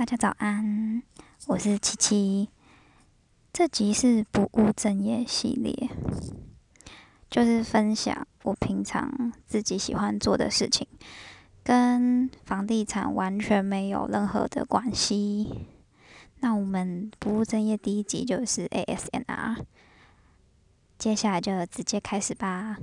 大家早安，我是七七。这集是不务正业系列，就是分享我平常自己喜欢做的事情，跟房地产完全没有任何的关系。那我们不务正业第一集就是 ASNR，接下来就直接开始吧。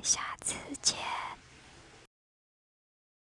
下次见。